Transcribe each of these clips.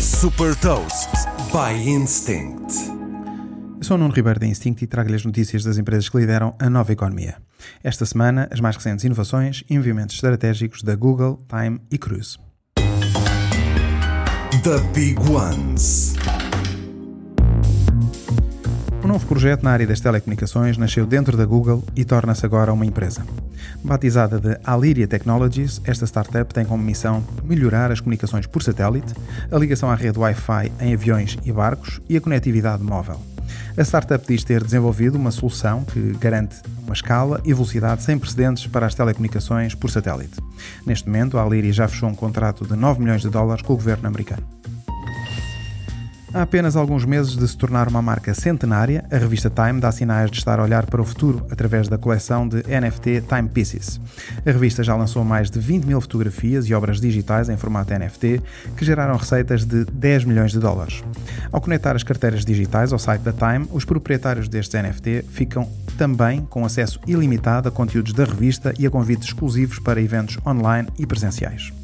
Super Toast by Instinct. Eu sou o Nuno Ribeiro da Instinct e trago-lhe as notícias das empresas que lideram a nova economia. Esta semana, as mais recentes inovações e movimentos estratégicos da Google, Time e Cruise. The Big Ones. Novo projeto na área das telecomunicações nasceu dentro da Google e torna-se agora uma empresa. Batizada de Aliria Technologies, esta startup tem como missão melhorar as comunicações por satélite, a ligação à rede Wi-Fi em aviões e barcos e a conectividade móvel. A startup diz ter desenvolvido uma solução que garante uma escala e velocidade sem precedentes para as telecomunicações por satélite. Neste momento, a Aliria já fechou um contrato de 9 milhões de dólares com o governo americano. Há apenas alguns meses de se tornar uma marca centenária, a revista Time dá sinais de estar a olhar para o futuro através da coleção de NFT Time Pieces. A revista já lançou mais de 20 mil fotografias e obras digitais em formato NFT que geraram receitas de 10 milhões de dólares. Ao conectar as carteiras digitais ao site da Time, os proprietários destes NFT ficam também com acesso ilimitado a conteúdos da revista e a convites exclusivos para eventos online e presenciais.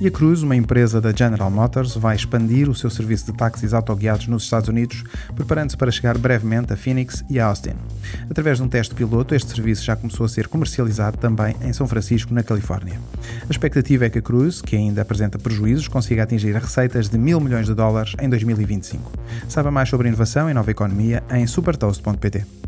E a Cruise, uma empresa da General Motors, vai expandir o seu serviço de táxis autoguiados nos Estados Unidos, preparando-se para chegar brevemente a Phoenix e a Austin. Através de um teste piloto, este serviço já começou a ser comercializado também em São Francisco, na Califórnia. A expectativa é que a Cruise, que ainda apresenta prejuízos, consiga atingir receitas de mil milhões de dólares em 2025. Saiba mais sobre inovação e nova economia em supertoast.pt.